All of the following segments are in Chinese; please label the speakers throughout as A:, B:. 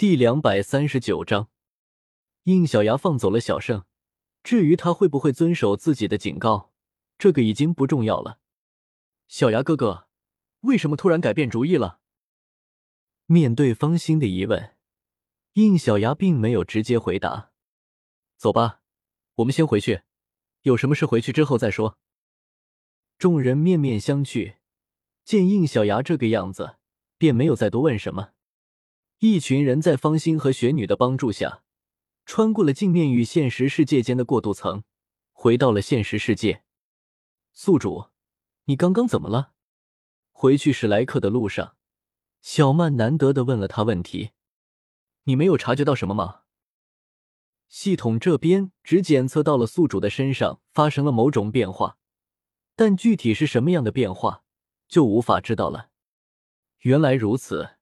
A: 第两百三十九章，应小牙放走了小胜。至于他会不会遵守自己的警告，这个已经不重要了。小牙哥哥，为什么突然改变主意了？面对方心的疑问，应小牙并没有直接回答。走吧，我们先回去，有什么事回去之后再说。众人面面相觑，见应小牙这个样子，便没有再多问什么。一群人在方心和雪女的帮助下，穿过了镜面与现实世界间的过渡层，回到了现实世界。宿主，你刚刚怎么了？回去史莱克的路上，小曼难得的问了他问题：“你没有察觉到什么吗？”系统这边只检测到了宿主的身上发生了某种变化，但具体是什么样的变化，就无法知道了。原来如此。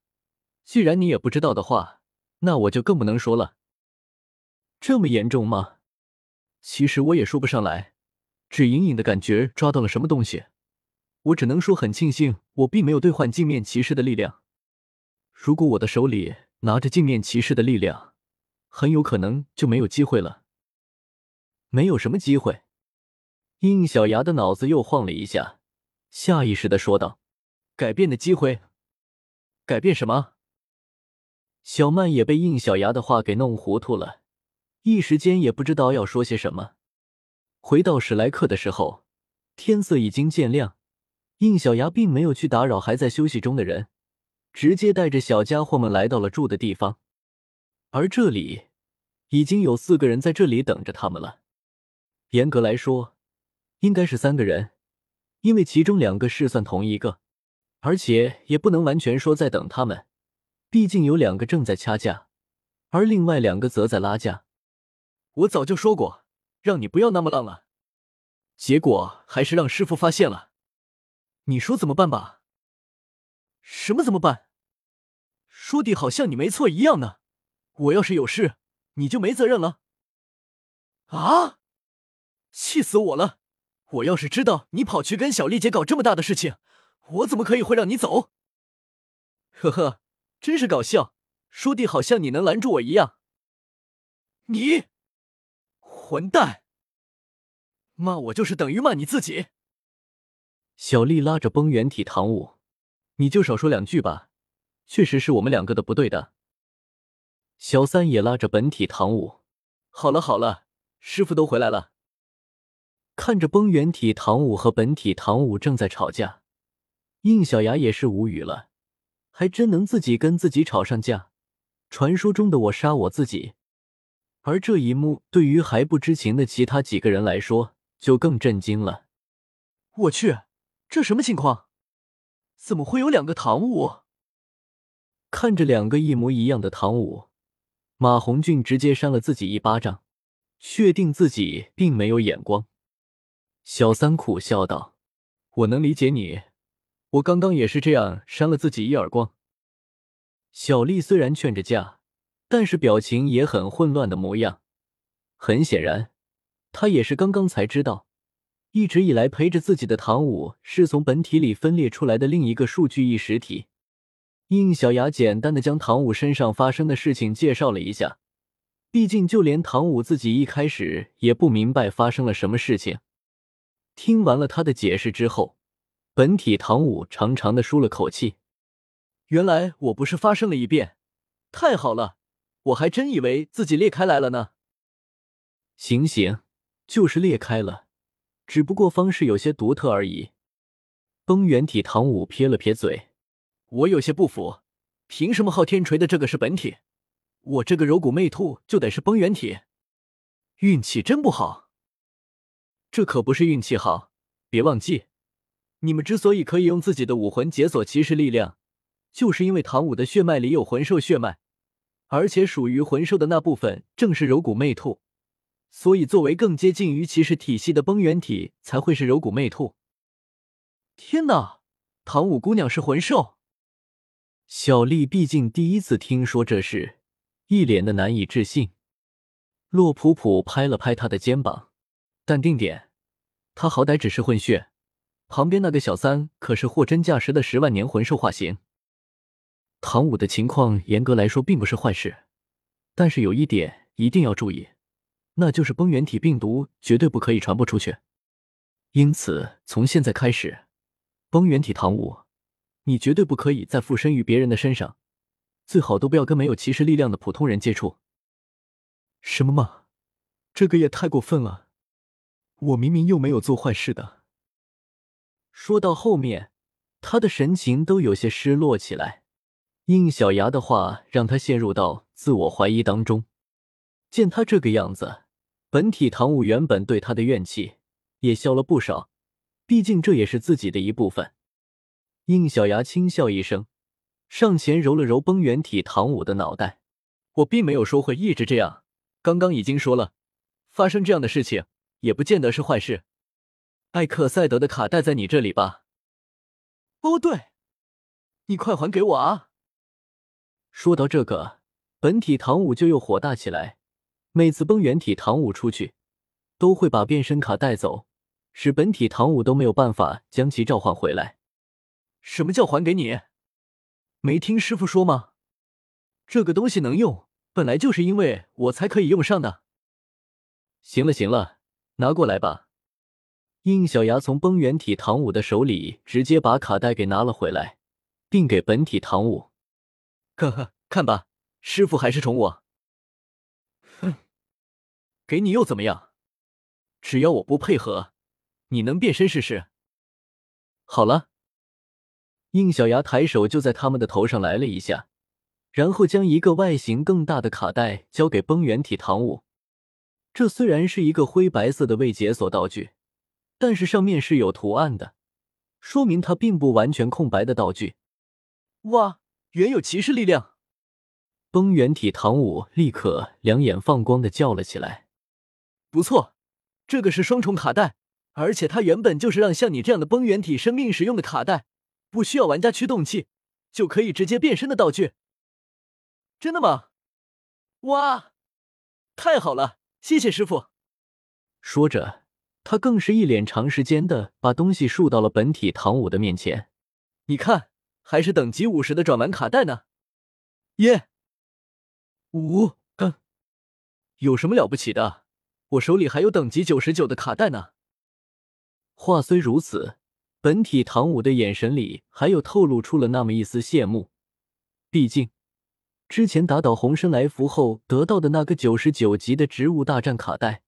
A: 既然你也不知道的话，那我就更不能说了。这么严重吗？其实我也说不上来，只隐隐的感觉抓到了什么东西。我只能说很庆幸，我并没有兑换镜面骑士的力量。如果我的手里拿着镜面骑士的力量，很有可能就没有机会了。没有什么机会。应小牙的脑子又晃了一下，下意识的说道：“改变的机会？改变什么？”小曼也被应小牙的话给弄糊涂了，一时间也不知道要说些什么。回到史莱克的时候，天色已经渐亮，应小牙并没有去打扰还在休息中的人，直接带着小家伙们来到了住的地方。而这里已经有四个人在这里等着他们了。严格来说，应该是三个人，因为其中两个是算同一个，而且也不能完全说在等他们。毕竟有两个正在掐架，而另外两个则在拉架。我早就说过，让你不要那么浪了，结果还是让师傅发现了。你说怎么办吧？什么怎么办？说的好像你没错一样呢。我要是有事，你就没责任了。啊！气死我了！我要是知道你跑去跟小丽姐搞这么大的事情，我怎么可以会让你走？呵呵。真是搞笑，说的好像你能拦住我一样。你混蛋！骂我就是等于骂你自己。小丽拉着崩原体唐舞，你就少说两句吧，确实是我们两个的不对的。小三也拉着本体唐舞，好了好了，师傅都回来了。看着崩原体唐舞和本体唐舞正在吵架，应小牙也是无语了。还真能自己跟自己吵上架，传说中的我杀我自己。而这一幕对于还不知情的其他几个人来说，就更震惊了。我去，这什么情况？怎么会有两个唐舞？看着两个一模一样的唐舞，马红俊直接扇了自己一巴掌，确定自己并没有眼光。小三苦笑道：“我能理解你。”我刚刚也是这样扇了自己一耳光。小丽虽然劝着架，但是表情也很混乱的模样。很显然，她也是刚刚才知道，一直以来陪着自己的唐舞是从本体里分裂出来的另一个数据意识体。应小雅简单的将唐舞身上发生的事情介绍了一下，毕竟就连唐舞自己一开始也不明白发生了什么事情。听完了他的解释之后。本体唐舞长长的舒了口气，原来我不是发生了一遍，太好了，我还真以为自己裂开来了呢。行行，就是裂开了，只不过方式有些独特而已。崩原体唐舞撇了撇嘴，我有些不服，凭什么昊天锤的这个是本体，我这个柔骨魅兔就得是崩原体？运气真不好。这可不是运气好，别忘记。你们之所以可以用自己的武魂解锁骑士力量，就是因为唐舞的血脉里有魂兽血脉，而且属于魂兽的那部分正是柔骨魅兔，所以作为更接近于骑士体系的崩原体才会是柔骨魅兔。天哪，唐舞姑娘是魂兽！小丽毕竟第一次听说这事，一脸的难以置信。洛普普拍了拍他的肩膀，淡定点，他好歹只是混血。旁边那个小三可是货真价实的十万年魂兽化形。唐舞的情况严格来说并不是坏事，但是有一点一定要注意，那就是崩原体病毒绝对不可以传播出去。因此，从现在开始，崩原体唐舞，你绝对不可以再附身于别人的身上，最好都不要跟没有骑士力量的普通人接触。什么嘛，这个也太过分了！我明明又没有做坏事的。说到后面，他的神情都有些失落起来。应小牙的话让他陷入到自我怀疑当中。见他这个样子，本体唐舞原本对他的怨气也消了不少，毕竟这也是自己的一部分。应小牙轻笑一声，上前揉了揉崩原体唐舞的脑袋：“我并没有说会一直这样，刚刚已经说了，发生这样的事情也不见得是坏事。艾克赛德的卡带在你这里吧？哦，对，你快还给我啊！”说到这个，本体唐舞就又火大起来。每次崩原体唐舞出去，都会把变身卡带走，使本体唐舞都没有办法将其召唤回来。什么叫还给你？没听师傅说吗？这个东西能用，本来就是因为我才可以用上的。行了行了，拿过来吧。应小牙从崩原体唐舞的手里直接把卡带给拿了回来，并给本体唐舞。呵呵，看吧，师傅还是宠我。哼，给你又怎么样？只要我不配合，你能变身试试？好了，应小牙抬手就在他们的头上来了一下，然后将一个外形更大的卡带交给崩原体唐舞。这虽然是一个灰白色的未解锁道具，但是上面是有图案的，说明它并不完全空白的道具。哇！原有骑士力量，崩原体唐舞立刻两眼放光的叫了起来。不错，这个是双重卡带，而且它原本就是让像你这样的崩原体生命使用的卡带，不需要玩家驱动器就可以直接变身的道具。真的吗？哇，太好了，谢谢师傅。说着，他更是一脸长时间的把东西竖到了本体唐舞的面前。你看。还是等级五十的转玩卡带呢，耶！五嗯，有什么了不起的？我手里还有等级九十九的卡带呢。话虽如此，本体唐舞的眼神里还有透露出了那么一丝羡慕。毕竟，之前打倒红身来福后得到的那个九十九级的植物大战卡带，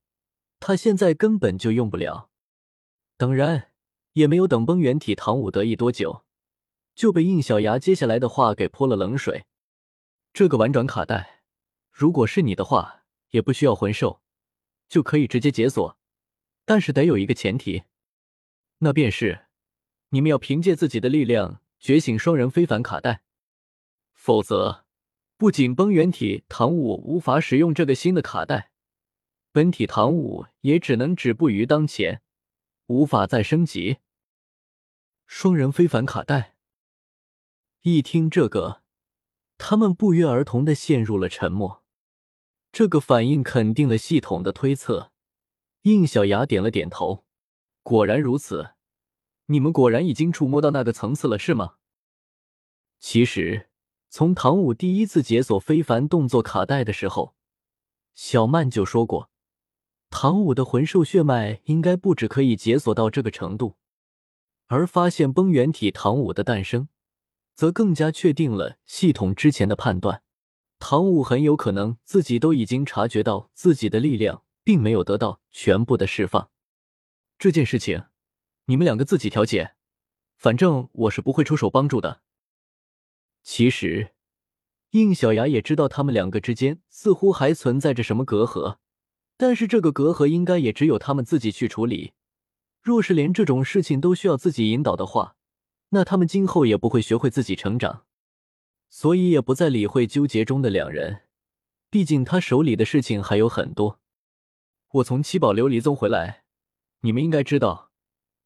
A: 他现在根本就用不了。当然，也没有等崩原体唐舞得意多久。就被应小牙接下来的话给泼了冷水。这个婉转卡带，如果是你的话，也不需要魂兽，就可以直接解锁。但是得有一个前提，那便是你们要凭借自己的力量觉醒双人非凡卡带，否则不仅崩原体唐舞无法使用这个新的卡带，本体唐舞也只能止步于当前，无法再升级。双人非凡卡带。一听这个，他们不约而同的陷入了沉默。这个反应肯定了系统的推测。应小牙点了点头，果然如此。你们果然已经触摸到那个层次了，是吗？其实，从唐舞第一次解锁非凡动作卡带的时候，小曼就说过，唐舞的魂兽血脉应该不止可以解锁到这个程度。而发现崩原体唐舞的诞生。则更加确定了系统之前的判断，唐舞很有可能自己都已经察觉到自己的力量并没有得到全部的释放。这件事情，你们两个自己调解，反正我是不会出手帮助的。其实，应小牙也知道他们两个之间似乎还存在着什么隔阂，但是这个隔阂应该也只有他们自己去处理。若是连这种事情都需要自己引导的话，那他们今后也不会学会自己成长，所以也不再理会纠结中的两人。毕竟他手里的事情还有很多。我从七宝琉璃宗回来，你们应该知道，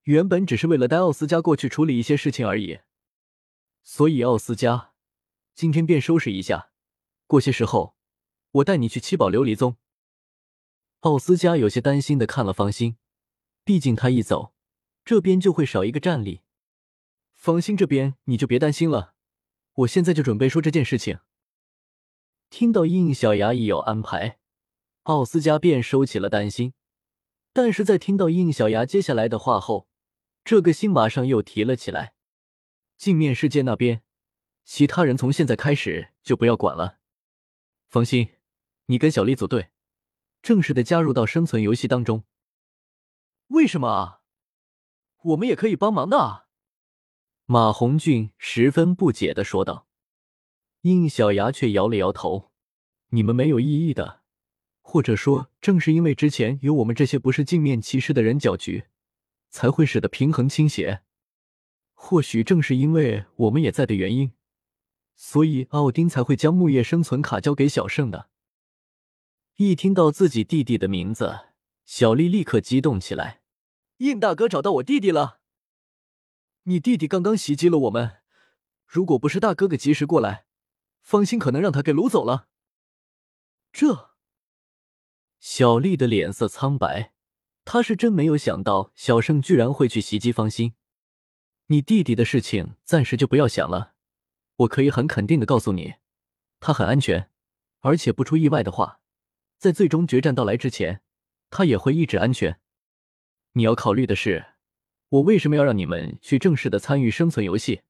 A: 原本只是为了带奥斯加过去处理一些事情而已。所以奥斯加今天便收拾一下，过些时候我带你去七宝琉璃宗。奥斯加有些担心的看了方心，毕竟他一走，这边就会少一个战力。方心这边你就别担心了，我现在就准备说这件事情。听到应小牙已有安排，奥斯加便收起了担心。但是在听到应小牙接下来的话后，这个心马上又提了起来。镜面世界那边，其他人从现在开始就不要管了。方心，你跟小丽组队，正式的加入到生存游戏当中。为什么啊？我们也可以帮忙的啊！马红俊十分不解的说道。应小牙却摇了摇头：“你们没有意义的，或者说，正是因为之前有我们这些不是镜面骑士的人搅局，才会使得平衡倾斜。或许正是因为我们也在的原因，所以奥丁才会将木叶生存卡交给小圣的。”一听到自己弟弟的名字，小丽立刻激动起来。应大哥找到我弟弟了。你弟弟刚刚袭击了我们，如果不是大哥哥及时过来，方心可能让他给掳走了。这，小丽的脸色苍白，她是真没有想到小胜居然会去袭击方心。你弟弟的事情暂时就不要想了，我可以很肯定的告诉你，他很安全，而且不出意外的话，在最终决战到来之前，他也会一直安全。你要考虑的是，我为什么要让你们去正式的参与生存游戏？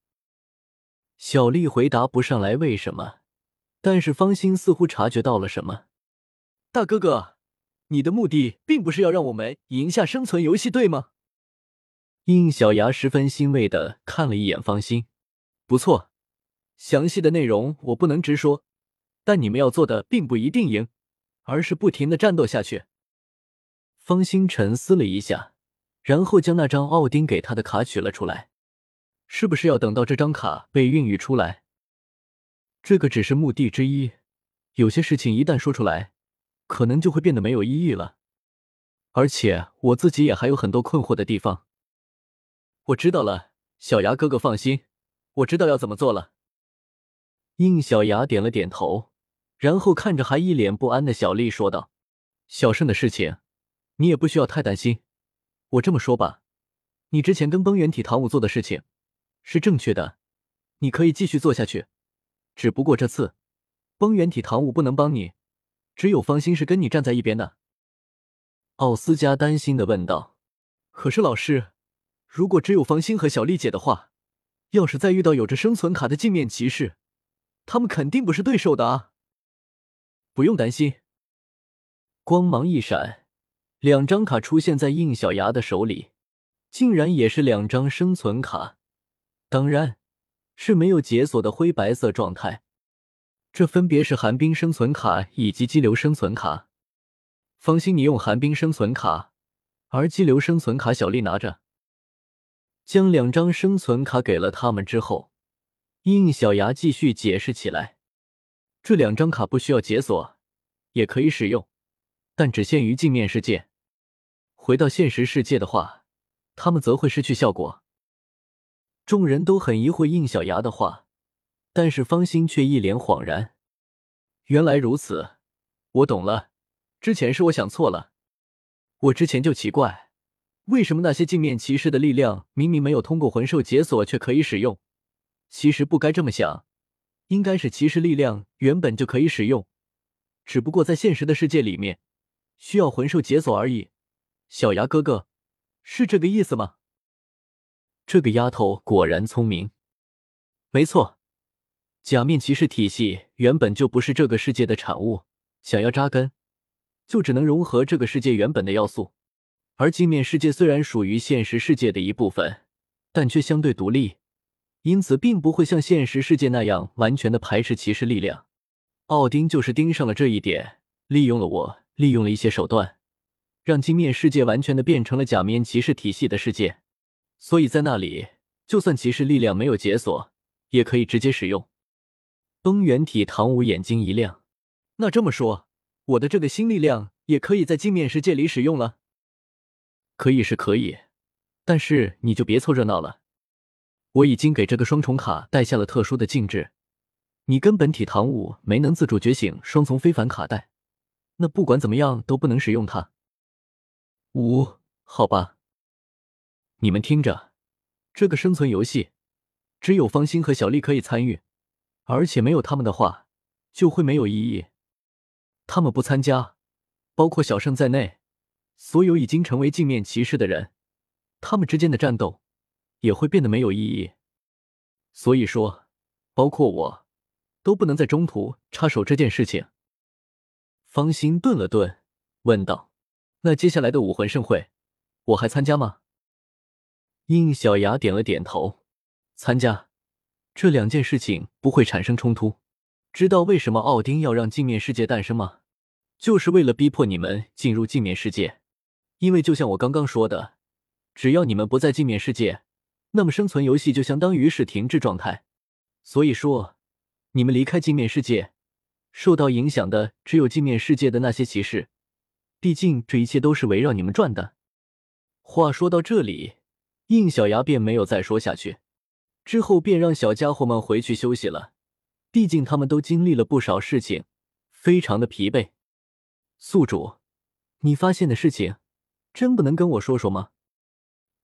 A: 小丽回答不上来为什么，但是方心似乎察觉到了什么。大哥哥，你的目的并不是要让我们赢下生存游戏，对吗？应小牙十分欣慰的看了一眼方心，不错，详细的内容我不能直说，但你们要做的并不一定赢，而是不停的战斗下去。方心沉思了一下。然后将那张奥丁给他的卡取了出来，是不是要等到这张卡被孕育出来？这个只是目的之一，有些事情一旦说出来，可能就会变得没有意义了。而且我自己也还有很多困惑的地方。我知道了，小牙哥哥放心，我知道要怎么做了。应小牙点了点头，然后看着还一脸不安的小丽说道：“小胜的事情，你也不需要太担心。”我这么说吧，你之前跟崩原体唐舞做的事情是正确的，你可以继续做下去。只不过这次崩原体唐舞不能帮你，只有方心是跟你站在一边的。奥斯加担心的问道：“可是老师，如果只有方心和小丽姐的话，要是再遇到有着生存卡的镜面骑士，他们肯定不是对手的啊！”不用担心，光芒一闪。两张卡出现在应小牙的手里，竟然也是两张生存卡，当然是没有解锁的灰白色状态。这分别是寒冰生存卡以及激流生存卡。放心，你用寒冰生存卡，而激流生存卡小丽拿着。将两张生存卡给了他们之后，应小牙继续解释起来：这两张卡不需要解锁，也可以使用，但只限于镜面世界。回到现实世界的话，他们则会失去效果。众人都很疑惑应小牙的话，但是方心却一脸恍然。原来如此，我懂了。之前是我想错了。我之前就奇怪，为什么那些镜面骑士的力量明明没有通过魂兽解锁却可以使用？其实不该这么想，应该是骑士力量原本就可以使用，只不过在现实的世界里面需要魂兽解锁而已。小牙哥哥，是这个意思吗？这个丫头果然聪明。没错，假面骑士体系原本就不是这个世界的产物，想要扎根，就只能融合这个世界原本的要素。而镜面世界虽然属于现实世界的一部分，但却相对独立，因此并不会像现实世界那样完全的排斥骑士力量。奥丁就是盯上了这一点，利用了我，利用了一些手段。让镜面世界完全的变成了假面骑士体系的世界，所以在那里，就算骑士力量没有解锁，也可以直接使用。崩原体唐舞眼睛一亮，那这么说，我的这个新力量也可以在镜面世界里使用了？可以是可以，但是你就别凑热闹了。我已经给这个双重卡带下了特殊的禁制，你跟本体唐舞没能自主觉醒双重非凡卡带，那不管怎么样都不能使用它。五，好吧。你们听着，这个生存游戏只有方心和小丽可以参与，而且没有他们的话，就会没有意义。他们不参加，包括小圣在内，所有已经成为镜面骑士的人，他们之间的战斗也会变得没有意义。所以说，包括我，都不能在中途插手这件事情。方心顿了顿，问道：“那接下来的武魂盛会，我还参加吗？”应小牙点了点头，参加。这两件事情不会产生冲突。知道为什么奥丁要让镜面世界诞生吗？就是为了逼迫你们进入镜面世界。因为就像我刚刚说的，只要你们不在镜面世界，那么生存游戏就相当于是停滞状态。所以说，你们离开镜面世界，受到影响的只有镜面世界的那些骑士。毕竟这一切都是围绕你们转的。话说到这里，应小牙便没有再说下去。之后便让小家伙们回去休息了，毕竟他们都经历了不少事情，非常的疲惫。宿主，你发现的事情，真不能跟我说说吗？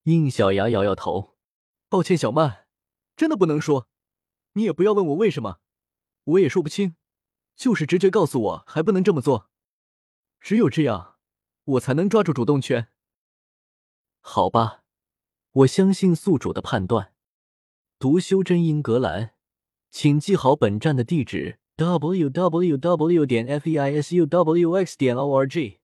A: 应小牙摇摇头，抱歉，小曼，真的不能说。你也不要问我为什么，我也说不清，就是直觉告诉我还不能这么做。只有这样，我才能抓住主动权。好吧，我相信宿主的判断。读修真英格兰，请记好本站的地址：w w w. 点 f e i s u w x. 点 o r g。